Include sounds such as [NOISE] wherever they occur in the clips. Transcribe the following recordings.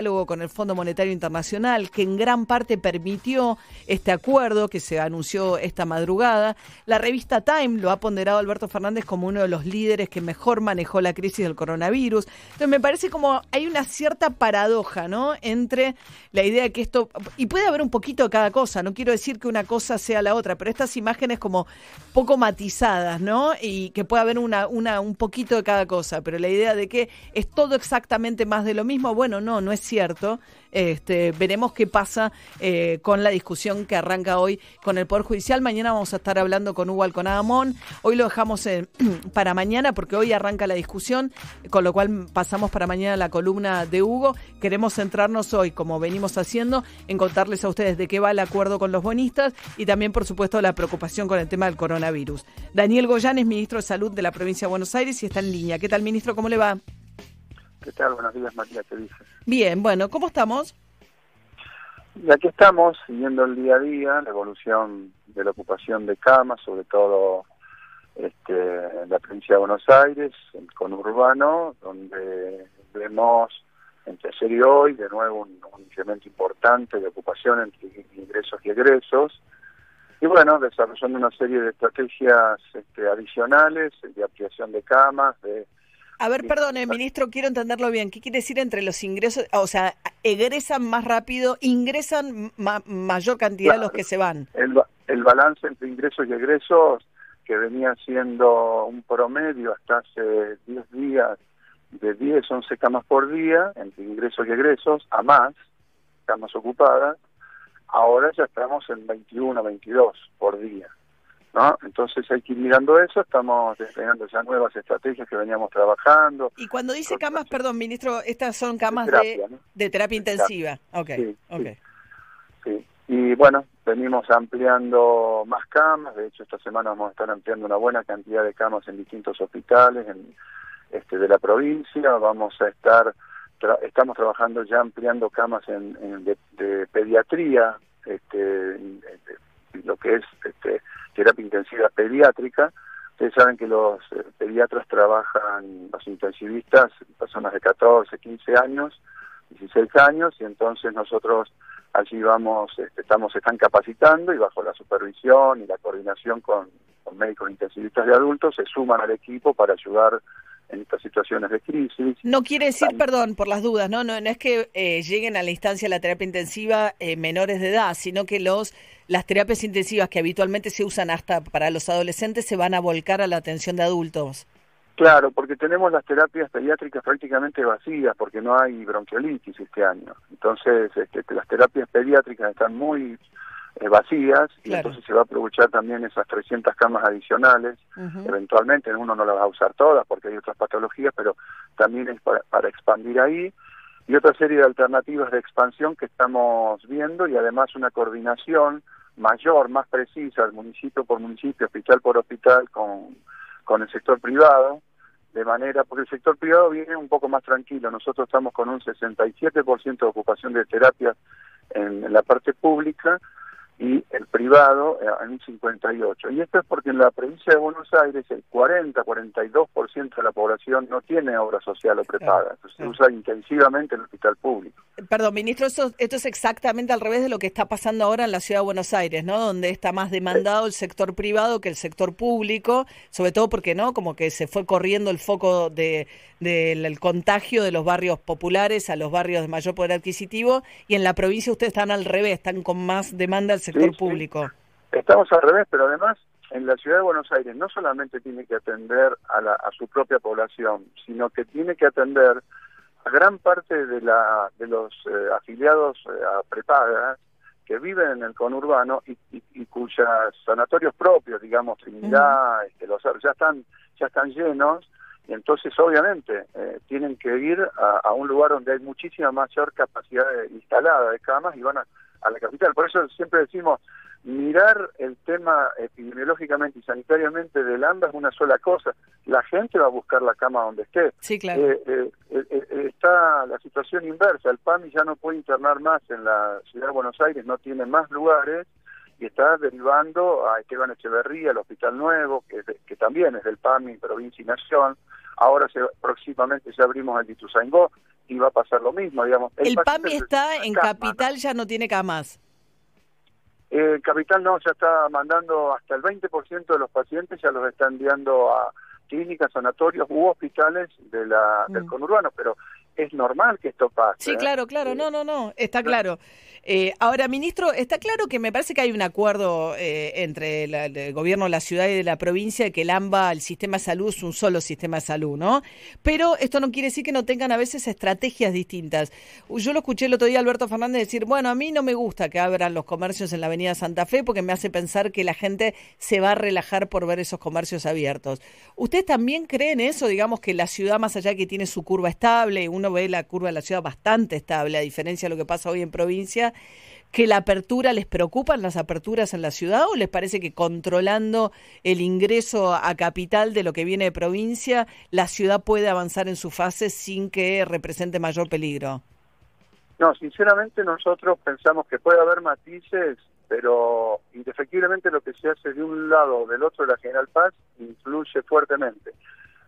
diálogo con el Fondo Monetario Internacional, que en gran parte permitió este acuerdo que se anunció esta madrugada. La revista Time lo ha ponderado Alberto Fernández como uno de los líderes que mejor manejó la crisis del coronavirus. Entonces me parece como hay una cierta paradoja, ¿no? Entre la idea de que esto, y puede haber un poquito de cada cosa, no quiero decir que una cosa sea la otra, pero estas imágenes como poco matizadas, ¿no? Y que puede haber una, una, un poquito de cada cosa, pero la idea de que es todo exactamente más de lo mismo, bueno, no, no es cierto. Este, veremos qué pasa eh, con la discusión que arranca hoy con el Poder Judicial. Mañana vamos a estar hablando con Hugo Alconadamón. Hoy lo dejamos [CLEARS THROAT] para mañana porque hoy arranca la discusión, con lo cual pasamos para mañana la columna de Hugo. Queremos centrarnos hoy, como venimos haciendo, en contarles a ustedes de qué va el acuerdo con los bonistas y también, por supuesto, la preocupación con el tema del coronavirus. Daniel Goyán es ministro de Salud de la provincia de Buenos Aires y está en línea. ¿Qué tal, ministro? ¿Cómo le va? ¿Qué tal? Buenos días, María, ¿qué dices? Bien, bueno, ¿cómo estamos? Y aquí estamos, siguiendo el día a día, la evolución de la ocupación de camas, sobre todo este, en la provincia de Buenos Aires, con Urbano, donde vemos entre ayer y hoy de nuevo un, incremento importante de ocupación entre ingresos y egresos. Y bueno, desarrollando una serie de estrategias este, adicionales de ampliación de camas, de a ver, perdone, ministro, quiero entenderlo bien. ¿Qué quiere decir entre los ingresos? O sea, egresan más rápido, ingresan mayor cantidad de los que se van. El, el balance entre ingresos y egresos, que venía siendo un promedio hasta hace 10 días de 10, 11 camas por día, entre ingresos y egresos, a más camas ocupadas, ahora ya estamos en 21, 22 por día. ¿No? Entonces hay que ir mirando eso, estamos desplegando ya nuevas estrategias que veníamos trabajando. Y cuando dice camas, perdón, ministro, estas son camas de terapia, intensiva. Okay, sí, Y bueno, venimos ampliando más camas, de hecho esta semana vamos a estar ampliando una buena cantidad de camas en distintos hospitales en, este, de la provincia, vamos a estar, estamos trabajando ya ampliando camas en, de, pediatría, este, lo que es este, terapia intensiva pediátrica. Ustedes saben que los eh, pediatras trabajan, los intensivistas, personas de 14, 15 años, 16 años, y entonces nosotros allí vamos, este, estamos, están capacitando y bajo la supervisión y la coordinación con, médicos intensivistas de adultos se suman al equipo para ayudar en estas situaciones de crisis. No quiere decir, perdón, por las dudas, no, no, es que eh, lleguen a la instancia de la terapia intensiva eh, menores de edad, sino que los las terapias intensivas que habitualmente se usan hasta para los adolescentes se van a volcar a la atención de adultos. Claro, porque tenemos las terapias pediátricas prácticamente vacías porque no hay bronquiolitis este año. Entonces, este, las terapias pediátricas están muy eh, vacías y entonces se va a aprovechar también esas 300 camas adicionales. Eventualmente uno no las va a usar todas porque hay otras patologías, pero también es para, para expandir ahí y otra serie de alternativas de expansión que estamos viendo y además una coordinación mayor, más precisa, municipio por municipio, hospital por hospital, con, con el sector privado, de manera, porque el sector privado viene un poco más tranquilo. Nosotros estamos con un 67% de ocupación de terapia en la parte pública y el privado eh, en un 58. Y esto es porque en la provincia de Buenos Aires el 40-42% de la población no tiene obra social o prepaga, entonces se usa intensivamente el hospital público. Perdón, ministro, esto, esto es exactamente al revés de lo que está pasando ahora en la ciudad de Buenos Aires, ¿no? Donde está más demandado el sector privado que el sector público, sobre todo porque, ¿no? Como que se fue corriendo el foco de del contagio de los barrios populares a los barrios de mayor poder adquisitivo y en la provincia ustedes están al revés, están con más demanda del sector público. Estamos al revés, pero además en la ciudad de Buenos Aires no solamente tiene que atender a, la, a su propia población, sino que tiene que atender a gran parte de, la, de los eh, afiliados eh, a prepagas que viven en el conurbano y, y, cuyos sanatorios propios, digamos Trinidad, este, los ya están ya están llenos. Y entonces obviamente eh, tienen que ir a, un lugar donde hay muchísima mayor capacidad instalada de camas y van a, a la capital. Por eso siempre decimos, mirar el tema epidemiológicamente y sanitariamente del AMBA es una sola cosa. La gente va a buscar la cama donde esté. Sí, claro. Eh, eh, está la situación inversa. El PAMI ya no puede internar más en la ciudad de Buenos Aires, no tiene más lugares y está derivando a Esteban Echeverría, el Hospital Nuevo, que, que también es del PAMI, provincia y nación, ahora se, próximamente ya abrimos el Ituzaingó y va a pasar lo mismo, digamos. El, PAMI está en Capital, ya no tiene camas. Eh, Capital no, ya está mandando hasta el 20% de los pacientes, ya los está enviando a clínicas, sanatorios u hospitales de la, del mm. conurbano, pero es normal que esto pase. Sí, ¿eh? claro, claro, no, no, no, está claro. Eh, ahora, ministro, está claro que me parece que hay un acuerdo eh, entre el gobierno de la ciudad y de la provincia de que el AMBA, el sistema de salud, es un solo sistema de salud, ¿no? Pero esto no quiere decir que no tengan a veces estrategias distintas. Yo lo escuché el otro día Alberto Fernández decir, bueno, a mí no me gusta que abran los comercios en la avenida Santa Fe porque me hace pensar que la gente se va a relajar por ver esos comercios abiertos. ¿Ustedes también creen eso, digamos, que la ciudad, más allá que tiene su curva estable, uno ve la curva de la ciudad bastante estable, a diferencia de lo que pasa hoy en provincia, que la apertura les preocupan las aperturas en la ciudad o les parece que controlando el ingreso a capital de lo que viene de provincia, la ciudad puede avanzar en su fase sin que represente mayor peligro? No, sinceramente nosotros pensamos que puede haber matices, pero indefectiblemente lo que se hace de un lado o del otro de la General Paz influye fuertemente.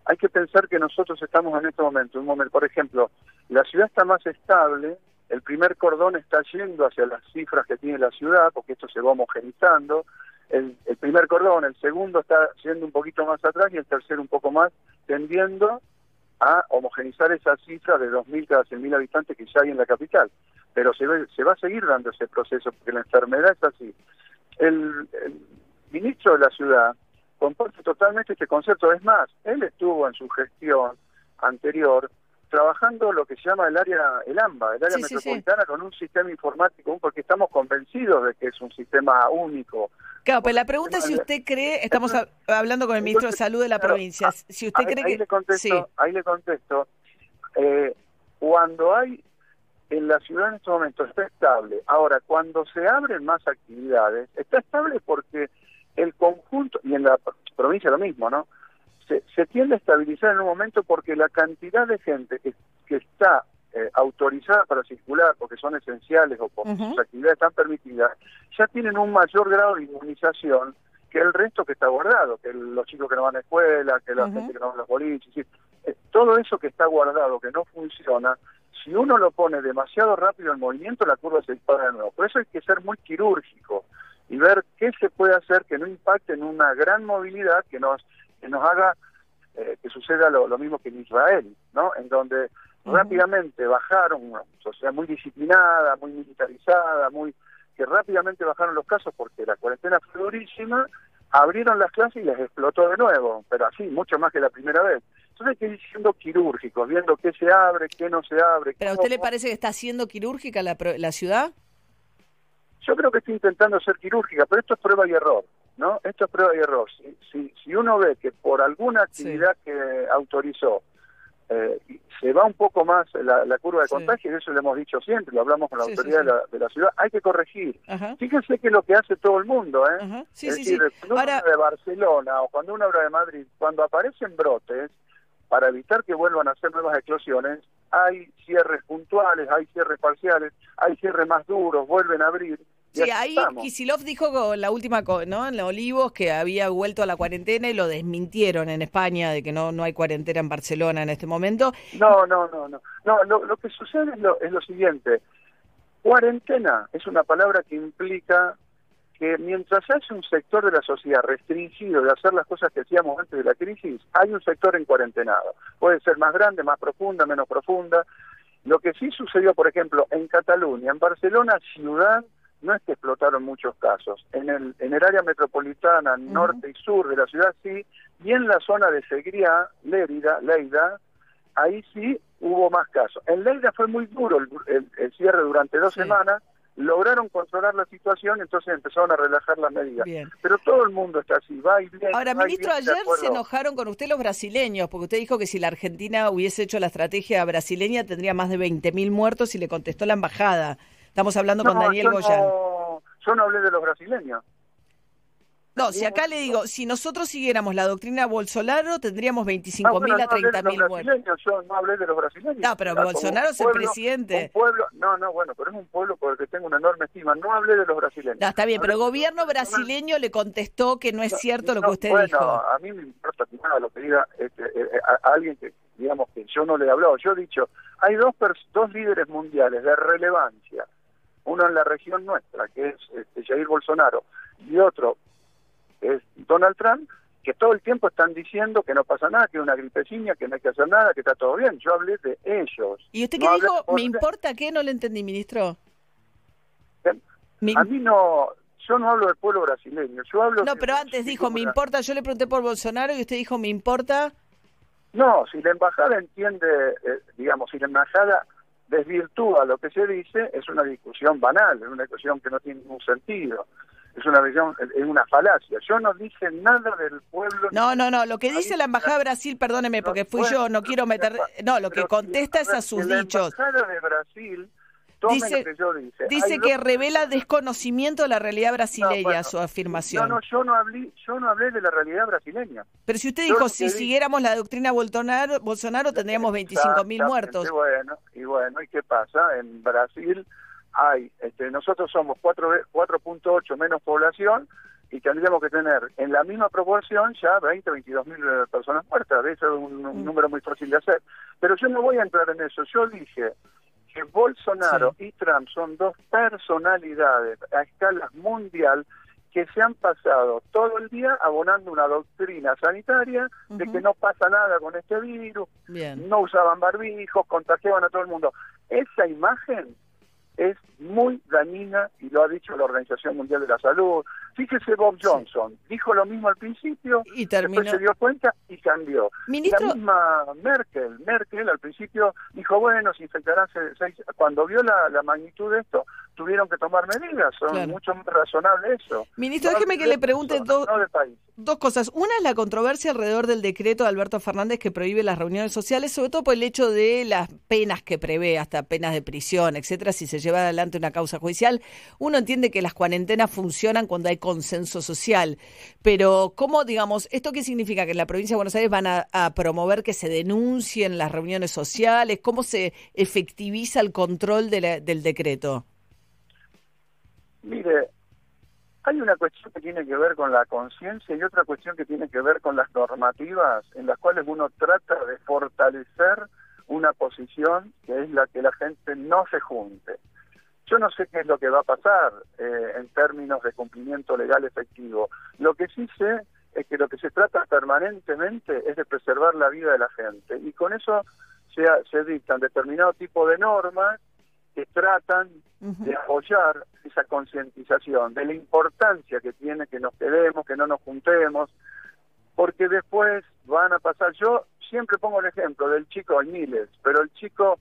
Hay que pensar que nosotros estamos en este momento, un momento, por ejemplo, la ciudad está más estable, el primer cordón está yendo hacia las cifras que tiene la ciudad, porque esto se va homogenizando, el, primer cordón, el segundo está yendo un poquito más atrás y el tercero un poco más, tendiendo a homogenizar esa cifra de 2.000 cada 100.000 habitantes que ya hay en la capital. Pero se, se va a seguir dando ese proceso, porque la enfermedad es así. el ministro de la ciudad comparte totalmente este concepto. Es más, él estuvo en su gestión anterior trabajando lo que se llama el área, el AMBA, el área metropolitana, con un sistema informático, porque estamos convencidos de que es un sistema único. Claro, pues la pregunta es si usted cree, estamos hablando con el ministro de Salud de la provincia, si usted cree ahí que... Le contesto, Ahí le contesto, eh, cuando hay en la ciudad en este momento está estable. Ahora, cuando se abren más actividades, está estable porque el conjunto, y en la provincia lo mismo, ¿no? Se, se tiende a estabilizar en un momento porque la cantidad de gente que, que está eh, autorizada para circular porque son esenciales o porque sus actividades están permitidas, ya tienen un mayor grado de inmunización que el resto que está guardado, que los chicos que no van a escuela, que la gente que no van a los boliches, eh, todo eso que está guardado, que no funciona, si uno lo pone demasiado rápido en movimiento, la curva se dispara de nuevo. Por eso hay que ser muy quirúrgico y ver qué se puede hacer que no impacte en una gran movilidad que nos que nos haga eh, que suceda lo, mismo que en Israel, ¿no? En donde rápidamente bajaron una sociedad muy disciplinada, muy militarizada, muy que rápidamente bajaron los casos porque la cuarentena fue durísima, abrieron las clases y les explotó de nuevo, pero así, mucho más que la primera vez. Entonces hay que ir siendo quirúrgicos, viendo qué se abre, qué no se abre. ¿Pero a usted le parece que está siendo quirúrgica la, la ciudad? Yo creo que estoy intentando ser quirúrgica, pero esto es prueba y error, ¿no? Esto es prueba y error. Si, si, uno ve que por alguna actividad que autorizó eh, se va un poco más la, curva de contagio, y eso lo hemos dicho siempre, lo hablamos con la autoridad de la, ciudad, hay que corregir. Fíjense que es lo que hace todo el mundo, ¿eh? es decir, cuando uno habla de Barcelona o cuando uno habla de Madrid, cuando aparecen brotes, para evitar que vuelvan a hacer nuevas eclosiones, hay cierres puntuales, hay cierres parciales, hay cierres más duros, vuelven a abrir. Sí, ahí Kisilov dijo la última, ¿no? En los Olivos que había vuelto a la cuarentena y lo desmintieron en España de que no no hay cuarentena en Barcelona en este momento. No, no, no, no. No, lo, lo que sucede es lo, es lo siguiente. Cuarentena es una palabra que implica que mientras hay un sector de la sociedad restringido de hacer las cosas que hacíamos antes de la crisis, hay un sector en cuarentenado. Puede ser más grande, más profunda, menos profunda. Lo que sí sucedió, por ejemplo, en Cataluña, en Barcelona ciudad, no es que explotaron muchos casos. En el, en el área metropolitana, norte y sur de la ciudad sí, y en la zona de Segría, Lérida, Leida, ahí sí hubo más casos. En Leida fue muy duro el, cierre durante dos semanas, lograron controlar la situación, entonces empezaron a relajar las medidas. Pero todo el mundo está así, va y viene. Ahora, ministro, ayer se enojaron con usted los brasileños, porque usted dijo que si la Argentina hubiese hecho la estrategia brasileña tendría más de 20.000 muertos y le contestó la embajada. Estamos hablando con Daniel Goyan. yo no hablé de los brasileños. No, si acá le digo, si nosotros siguiéramos la doctrina Bolsonaro, tendríamos 25.000 a 30.000 muertos. Yo no hablé de los brasileños. No, pero Bolsonaro es el presidente. pueblo, no, no, bueno, pero es un pueblo por el que tengo una enorme estima. No hablé de los brasileños. No, está bien, pero el gobierno brasileño le contestó que no es cierto lo que usted bueno, dijo. a mí me importa desatinada lo que diga este, eh, eh, a, alguien que, digamos, que yo no le he hablado. Yo he dicho, hay dos, dos líderes mundiales de relevancia, uno en la región nuestra, que es este, Jair Bolsonaro, y otro es Donald Trump, que todo el tiempo están diciendo que no pasa nada, que es una gripecina, que no hay que hacer nada, que está todo bien. Yo hablé de ellos. ¿Y usted qué dijo? ¿Me importa qué? No le entendí, ministro. A mí no, yo no hablo del pueblo brasileño, yo hablo... No, pero antes dijo, me importa, yo le pregunté por Bolsonaro y usted dijo, me importa... No, si la embajada entiende, eh, digamos, si la embajada desvirtúa lo que se dice, es una discusión banal, es una discusión que no tiene ningún sentido. Es una visión, es una falacia. Yo no dije nada del pueblo. No, no, no. Lo que dice la embajada de Brasil, perdóneme, porque fui yo, no quiero meter. No, lo que contesta es a sus dichos. La embajada de Brasil dice, que, dice que revela desconocimiento de la realidad brasileña su afirmación. No, no, yo no hablé, yo no hablé de la realidad brasileña. Pero si usted dijo, si siguiéramos la doctrina Bolsonaro, Bolsonaro tendríamos 25 mil muertos. Y bueno, y bueno, ¿y qué pasa? En Brasil hay, este, nosotros somos 4.8 menos población y tendríamos que tener en la misma proporción ya 20, 22 mil eh, personas muertas. Eso es un, un mm. número muy fácil de hacer. Pero yo no voy a entrar en eso. Yo dije, que Bolsonaro y Trump son dos personalidades a escala mundial que se han pasado todo el día abonando una doctrina sanitaria de que no pasa nada con este virus, no usaban barbijos, contagiaban a todo el mundo. Esa imagen es muy dañina y lo ha dicho la Organización Mundial de la Salud. Fíjese Bob Johnson, dijo lo mismo al principio, y terminó. se dio cuenta y cambió. La misma Merkel, Merkel al principio dijo, bueno, se infectarán seis, cuando vio la, la magnitud de esto, tuvieron que tomar medidas, son mucho más razonable eso. Ministro, déjeme que le pregunte dos, dos cosas. Una es la controversia alrededor del decreto de Alberto Fernández que prohíbe las reuniones sociales, sobre todo por el hecho de las penas que prevé, hasta penas de prisión, etcétera, si se lleva adelante una causa judicial. Uno entiende que las cuarentenas funcionan cuando hay consenso social, pero ¿cómo, digamos, esto qué significa? ¿Que en la provincia de Buenos Aires van a, a promover que se denuncien las reuniones sociales? ¿Cómo se efectiviza el control de la, del decreto? Mire, hay una cuestión que tiene que ver con la conciencia y otra cuestión que tiene que ver con las normativas en las cuales uno trata de fortalecer una posición que es la que la gente no se junte. Yo no sé qué es lo que va a pasar eh, en términos de cumplimiento legal efectivo. Lo que sí sé es que lo que se trata permanentemente es de preservar la vida de la gente y con eso se, se dictan determinado tipo de normas que tratan de apoyar esa concientización de la importancia que tiene que nos quedemos, que no nos juntemos, porque después van a pasar. Yo siempre pongo el ejemplo del chico Miles, pero el chico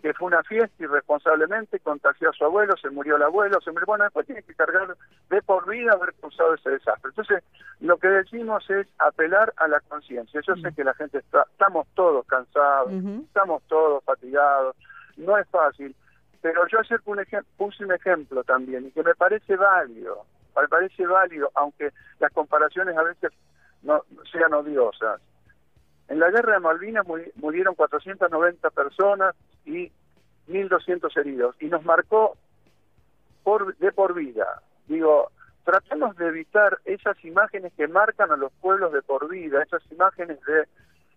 que fue una fiesta irresponsablemente, contagió a su abuelo, se murió el abuelo, se murió, bueno, después tiene que cargar de por vida haber causado ese desastre. Entonces, lo que decimos es apelar a la conciencia. Yo sé que la gente está, estamos todos cansados, estamos todos fatigados, no es fácil, pero yo ayer un puse un ejemplo también y que me parece válido, me parece válido, aunque las comparaciones a veces no sean odiosas. En la guerra de Malvinas murieron 490 personas y 1.200 heridos y nos marcó por, de por vida. Digo, tratemos de evitar esas imágenes que marcan a los pueblos de por vida, esas imágenes de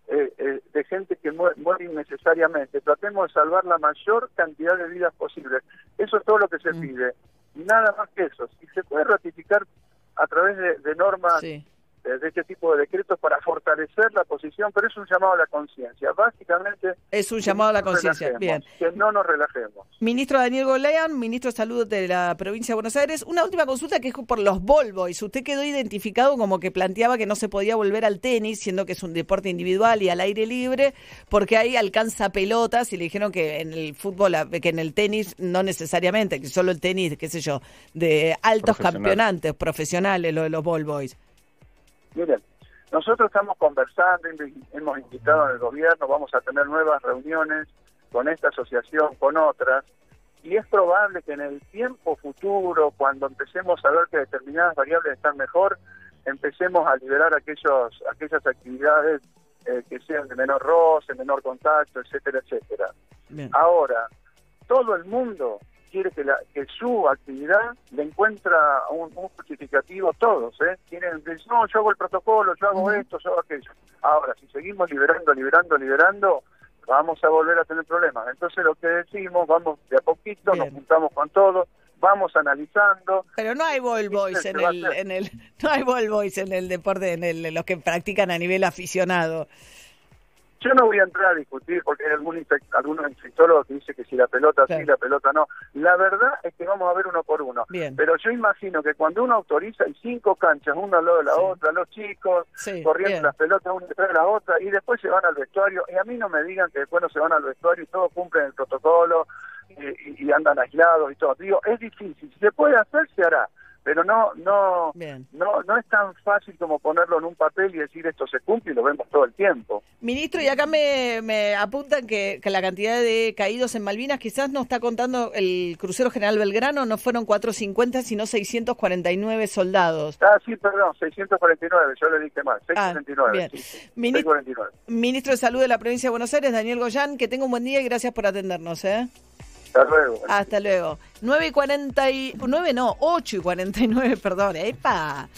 eh, eh, de gente que muere, innecesariamente. Tratemos de salvar la mayor cantidad de vidas posibles. Eso es todo lo que se mm. pide. Nada más que eso. Si se puede ratificar a través de, normas de este tipo de decretos para fortalecer la posición, pero es un llamado a la conciencia. Básicamente... Es un llamado a la conciencia, bien. Que no nos relajemos. Ministro Daniel Golean, ministro de Salud de la provincia de Buenos Aires, una última consulta que es por los Volvois. Usted quedó identificado como que planteaba que no se podía volver al tenis, siendo que es un deporte individual y al aire libre, porque ahí alcanza pelotas y le dijeron que en el fútbol, que en el tenis no necesariamente, que solo el tenis, qué sé yo, de altos campeonatos profesionales, lo de los Volvois. Miren, nosotros estamos conversando, hemos invitado al gobierno, vamos a tener nuevas reuniones con esta asociación, con otras, y es probable que en el tiempo futuro, cuando empecemos a ver que determinadas variables están mejor, empecemos a liberar aquellos, aquellas actividades eh, que sean de menor roce, menor contacto, etcétera, etcétera. Ahora, todo el mundo quiere que, la, que su actividad le encuentra un, justificativo todos, ¿eh? Tienen, no, yo hago el protocolo, yo hago esto, yo hago aquello. Ahora, si seguimos liberando, liberando, liberando, vamos a volver a tener problemas. Entonces lo que decimos, vamos de a poquito, nos juntamos con todos, vamos analizando. Pero no hay ball boys en el, en [LAUGHS] el, no hay ball boys en el deporte, en el, los que practican a nivel aficionado. Yo no voy a entrar a discutir porque hay algún algunos infectólogos que dicen que si la pelota sí, la pelota no. La verdad es que vamos a ver uno por uno. Pero yo imagino que cuando uno autoriza hay cinco canchas, una al lado de la otra, los chicos corriendo las pelotas una detrás de la otra y después se van al vestuario. Y a mí no me digan que después no se van al vestuario y todos cumplen el protocolo y, y andan aislados y todo. Digo, es difícil. Si se puede hacer, se hará pero no no no no es tan fácil como ponerlo en un papel y decir esto se cumple y lo vemos todo el tiempo. Ministro, y acá me, me apuntan que, que, la cantidad de caídos en Malvinas quizás no está contando el crucero General Belgrano, no fueron 450, sino 649 soldados. Ah, sí, perdón, 649, yo le dije mal, 649. Ah, bien. Ministro, Ministro de Salud de la Provincia de Buenos Aires, Daniel Goyán, que tenga un buen día y gracias por atendernos. ¿eh? Hasta luego. Hasta luego. 9 y 49, no, 8 y 49, perdón, epa.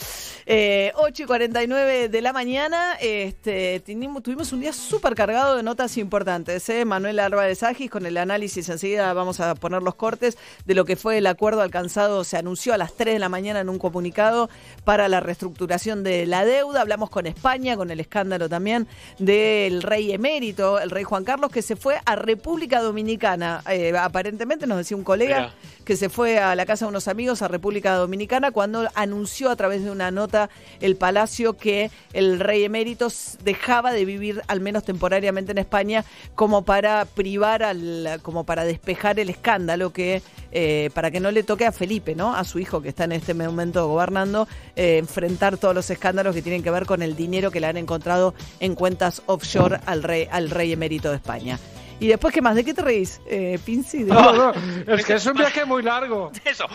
Eh, 8 y 49 de la mañana, este, tuvimos, un día súper cargado de notas importantes. ¿eh? Manuel Álvarez Agis con el análisis, enseguida vamos a poner los cortes de lo que fue el acuerdo alcanzado, se anunció a las 3 de la mañana en un comunicado para la reestructuración de la deuda. Hablamos con España, con el escándalo también del rey emérito, el rey Juan Carlos, que se fue a República Dominicana. Eh, aparentemente nos decía un colega que se fue a la casa de unos amigos a República Dominicana cuando anunció a través de una nota el Palacio que el rey emérito dejaba de vivir al menos temporariamente en España como para privar al, como para despejar el escándalo que eh, para que no le toque a Felipe, ¿no? A su hijo que está en este momento gobernando, eh, enfrentar todos los escándalos que tienen que ver con el dinero que le han encontrado en cuentas offshore al rey, al rey emérito de España. ¿Y después qué más? ¿De qué te reís, eh, Pinci? No, no, es que es un viaje muy largo. [LAUGHS] Eso.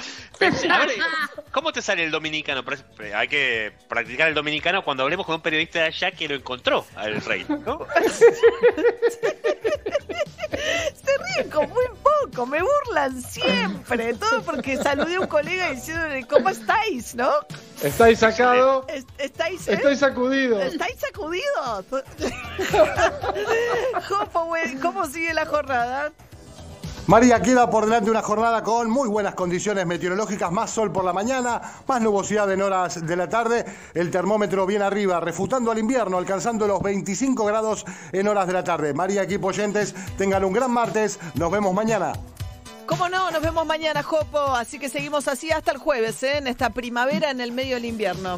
¿cómo te sale el dominicano? Hay que practicar el dominicano cuando hablemos con un periodista de allá que lo encontró al rey, ¿no? [LAUGHS] Se ríen con muy poco, me burlan siempre. Todo porque saludé a un colega diciéndole, ¿cómo estáis? ¿No? Estáis sacado. estáis, ¿eh? Estoy sacudido. Estáis sacudidos. [LAUGHS] ¿cómo sigue la jornada? María, queda por delante una jornada con muy buenas condiciones meteorológicas, más sol por la mañana, más nubosidad en horas de la tarde, el termómetro bien arriba, refutando al invierno, alcanzando los 25 grados en horas de la tarde. María, equipo oyentes, tengan un gran martes, nos vemos mañana. ¿Cómo no? Nos vemos mañana, Jopo. Así que seguimos así hasta el jueves, ¿eh? en esta primavera en el medio del invierno.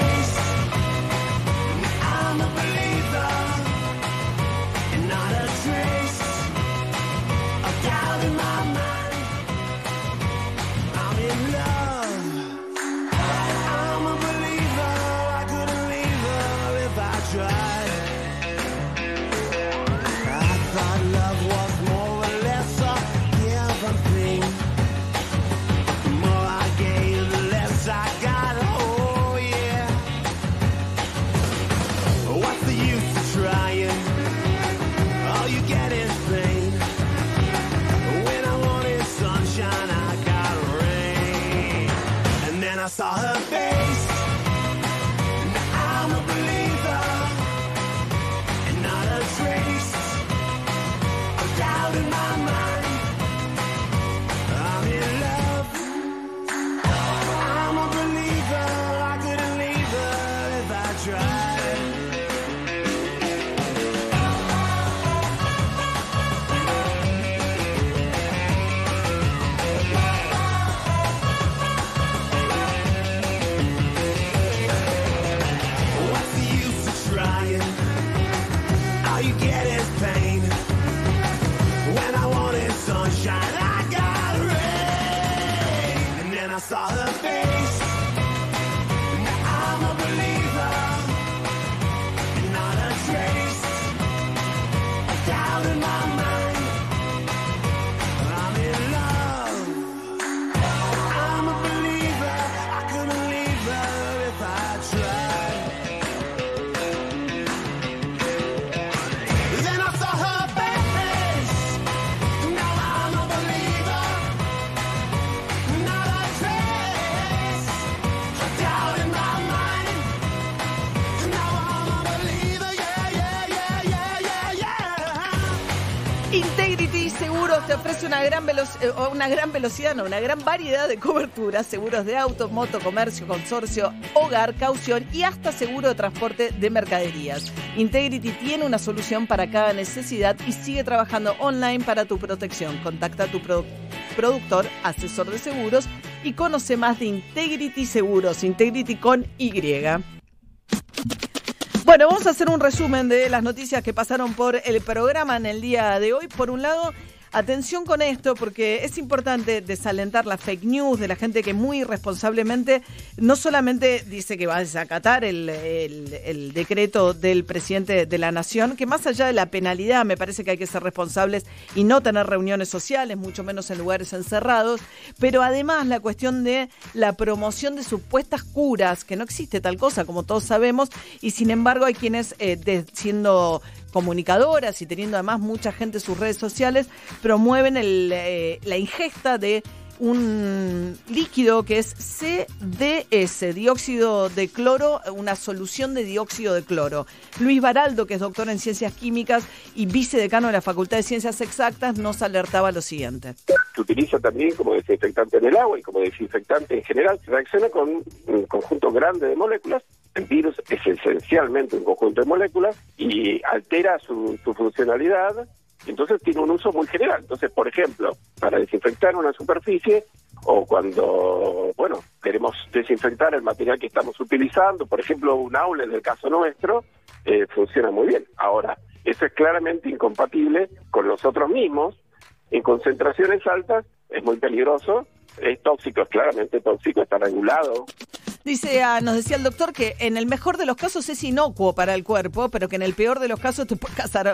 te ofrece una gran, velo- eh, una gran velocidad, no, una gran variedad de coberturas, seguros de auto, moto, comercio, consorcio, hogar, caución y hasta seguro de transporte de mercaderías. Integrity tiene una solución para cada necesidad y sigue trabajando online para tu protección. Contacta a tu pro- productor, asesor de seguros y conoce más de Integrity Seguros, Integrity con Y. Bueno, vamos a hacer un resumen de las noticias que pasaron por el programa en el día de hoy. Por un lado, atención con esto, porque es importante desalentar la fake news de la gente que muy irresponsablemente no solamente dice que va a desacatar el, decreto del presidente de la nación, que más allá de la penalidad, me parece que hay que ser responsables y no tener reuniones sociales, mucho menos en lugares encerrados, pero además la cuestión de la promoción de supuestas curas, que no existe tal cosa, como todos sabemos, y sin embargo hay quienes, eh, siendo comunicadoras y teniendo además mucha gente en sus redes sociales, promueven el, eh, la ingesta de un líquido que es CDS, dióxido de cloro, una solución de dióxido de cloro. Luis Baraldo, que es doctor en ciencias químicas y vicedecano de la Facultad de Ciencias Exactas, nos alertaba lo siguiente. se utiliza también como desinfectante en el agua y como desinfectante en general, reacciona con un conjunto grande de moléculas. El virus es esencialmente un conjunto de moléculas y altera su, su funcionalidad, entonces tiene un uso muy general. Entonces, por ejemplo, para desinfectar una superficie o cuando, bueno, queremos desinfectar el material que estamos utilizando, por ejemplo, un aula en el caso nuestro, eh, funciona muy bien. Ahora, eso es claramente incompatible con los otros mismos, en concentraciones altas es muy peligroso, es tóxico, es claramente tóxico, está regulado. Dice, ah, nos decía el doctor que en el mejor de los casos es inocuo para el cuerpo, pero que en el peor de los casos te puede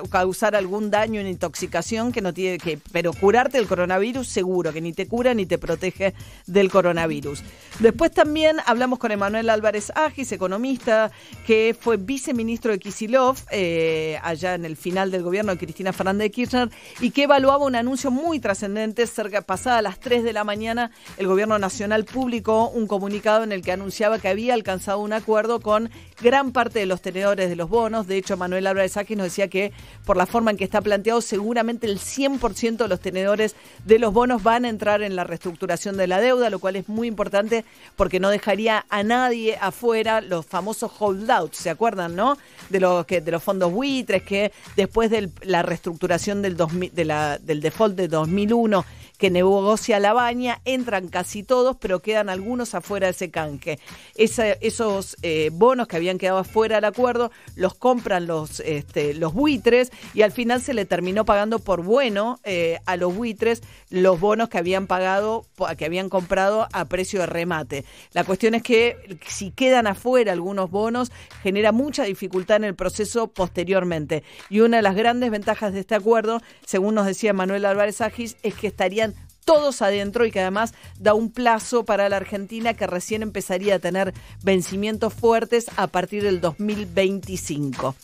causar, algún daño, una intoxicación que no tiene que, pero curarte del coronavirus seguro, que ni te cura ni te protege del coronavirus. Después también hablamos con Emanuel Álvarez Agis, economista, que fue viceministro de Kisilov, eh, allá en el final del gobierno de Cristina Fernández de Kirchner, y que evaluaba un anuncio muy trascendente, cerca pasada las 3 de la mañana, el gobierno nacional publicó un comunicado en el que que había alcanzado un acuerdo con gran parte de los tenedores de los bonos. De hecho, Manuel Álvarez Sáquez nos decía que por la forma en que está planteado, seguramente el 100% de los tenedores de los bonos van a entrar en la reestructuración de la deuda, lo cual es muy importante porque no dejaría a nadie afuera los famosos holdouts, ¿se acuerdan, no? De los que de los fondos buitres que después de la reestructuración del 2000 de la, del default de 2001 que negocia la baña, entran casi todos, pero quedan algunos afuera de ese canje. Esos eh, bonos que habían quedado afuera del acuerdo los compran los, este, los buitres y al final se le terminó pagando por bueno eh, a los buitres los bonos que habían pagado, que habían comprado a precio de remate. La cuestión es que si quedan afuera algunos bonos, genera mucha dificultad en el proceso posteriormente. Y una de las grandes ventajas de este acuerdo, según nos decía Manuel Álvarez Agis, es que estarían todos adentro y que además da un plazo para la Argentina que recién empezaría a tener vencimientos fuertes a partir del 2025.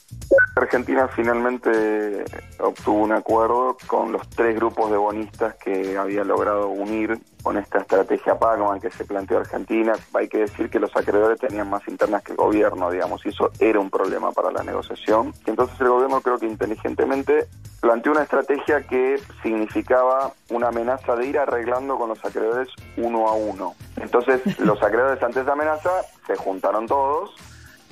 Argentina finalmente obtuvo un acuerdo con los tres grupos de bonistas que había logrado unir con esta estrategia Pacman que se planteó Argentina. Hay que decir que los acreedores tenían más internas que el gobierno, digamos, y eso era un problema para la negociación. Y entonces el gobierno creo que inteligentemente planteó una estrategia que significaba una amenaza de ir arreglando con los acreedores uno a uno. Entonces [LAUGHS] los acreedores ante esa amenaza se juntaron todos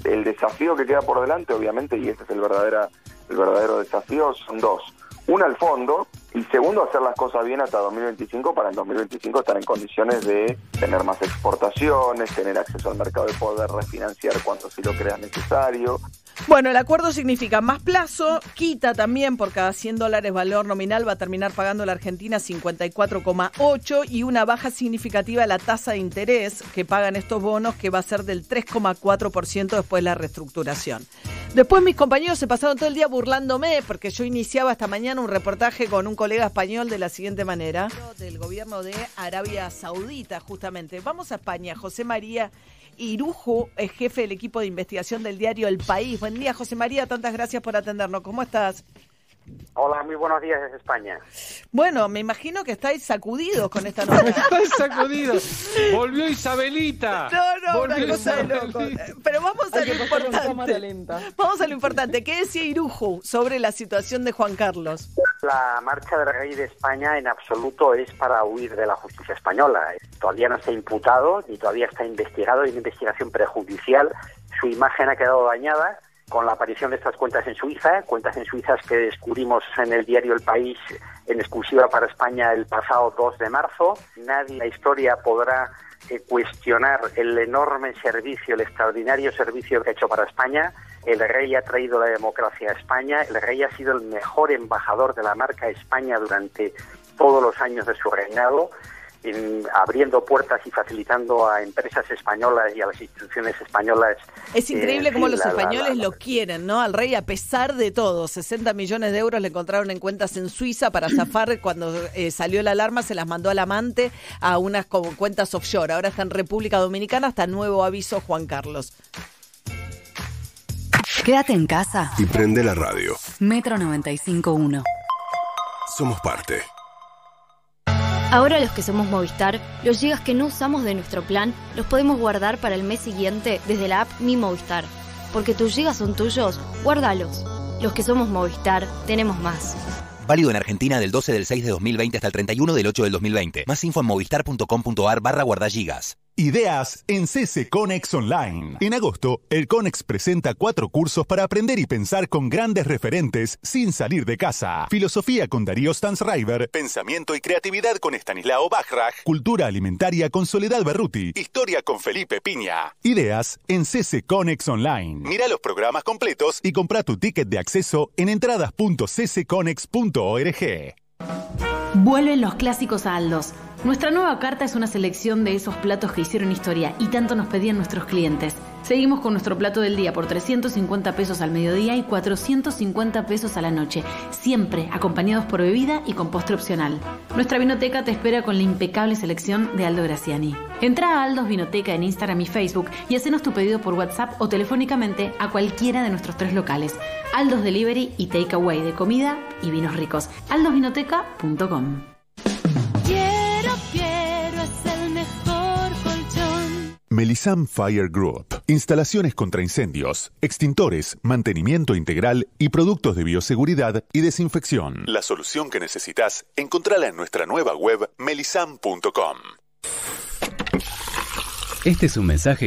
el desafío que queda por delante, obviamente, y ese es el verdadera, el verdadero desafío, son dos. Una al fondo, Y segundo, hacer las cosas bien hasta 2025 para en 2025 estar en condiciones de tener más exportaciones, tener acceso al mercado y poder refinanciar cuando si lo creas necesario. Bueno, el acuerdo significa más plazo, quita también por cada 100 dólares valor nominal va a terminar pagando la Argentina 54,8 y una baja significativa de la tasa de interés que pagan estos bonos que va a ser del 3,4% después de la reestructuración. Después mis compañeros se pasaron todo el día burlándome porque yo iniciaba esta mañana un reportaje con un colega español de la siguiente manera. Del gobierno de Arabia Saudita, justamente. Vamos a España. José María Irujo es jefe del equipo de investigación del diario El País. Buen día, José María. Tantas gracias por atendernos. ¿Cómo estás? Hola, muy buenos días desde España. Bueno, me imagino que estáis sacudidos con esta nota. [LAUGHS] Estáis sacudidos. Volvió Isabelita. No, no, una Volvió cosa de loco. Isabelita. Pero vamos a lo importante. Vamos a lo importante. ¿Qué decía Irujo sobre la situación de Juan Carlos? La marcha del rey de España en absoluto es para huir de la justicia española. Todavía no está imputado ni todavía está investigado. Hay una investigación prejudicial. Su imagen ha quedado dañada con la aparición de estas cuentas en Suiza, cuentas en Suiza que descubrimos en el diario El País en exclusiva para España el pasado 2 de marzo. Nadie en la historia podrá eh, cuestionar el enorme servicio, el extraordinario servicio que ha hecho para España. El rey ha traído la democracia a España, el rey ha sido el mejor embajador de la marca España durante todos los años de su reinado, en- abriendo puertas y facilitando a empresas españolas y a las instituciones españolas. Es increíble eh, cómo sí, los la- la- españoles la- lo quieren, ¿no? Al rey, a pesar de todo, 60 millones de euros le encontraron en cuentas en Suiza para [CLEARS THROAT] zafar. Cuando eh, salió la alarma, se las mandó al amante a unas como cuentas offshore. Ahora está en República Dominicana, hasta nuevo aviso Juan Carlos. Quédate en casa. Y prende la radio. Metro 95.1. Somos parte. Ahora los que somos Movistar, los gigas que no usamos de nuestro plan los podemos guardar para el mes siguiente desde la app Mi Movistar. Porque tus gigas son tuyos, guárdalos. Los que somos Movistar, tenemos más. Válido en Argentina del 12 del 6 de 2020 hasta el 31 del 8 del 2020. Más info en movistar.com.ar barra guardagigas. Ideas en CC Conex Online. En agosto, el Conex presenta cuatro cursos para aprender y pensar con grandes referentes sin salir de casa. Filosofía con Darío Stansriver, Pensamiento y Creatividad con Estanislao Bachrach, Cultura Alimentaria con Soledad Berruti, Historia con Felipe Piña. Ideas en CC Conex Online. Mira los programas completos y compra tu ticket de acceso en entradas.ccconex.org. Vuelven los clásicos Aldos. Nuestra nueva carta es una selección de esos platos que hicieron historia y tanto nos pedían nuestros clientes. Seguimos con nuestro plato del día por 350 pesos al mediodía y 450 pesos a la noche, siempre acompañados por bebida y con postre opcional. Nuestra vinoteca te espera con la impecable selección de Aldo Graciani. Entra a Aldos Vinoteca en Instagram y Facebook y hacenos tu pedido por WhatsApp o telefónicamente a cualquiera de nuestros tres locales. Aldos Delivery y Takeaway de comida y vinos ricos. aldosvinoteca.com Quiero, Melisam Fire Group. Instalaciones contra incendios, extintores, mantenimiento integral y productos de bioseguridad y desinfección. La solución que necesitas, encontrala en nuestra nueva web melisam.com. Este es un mensaje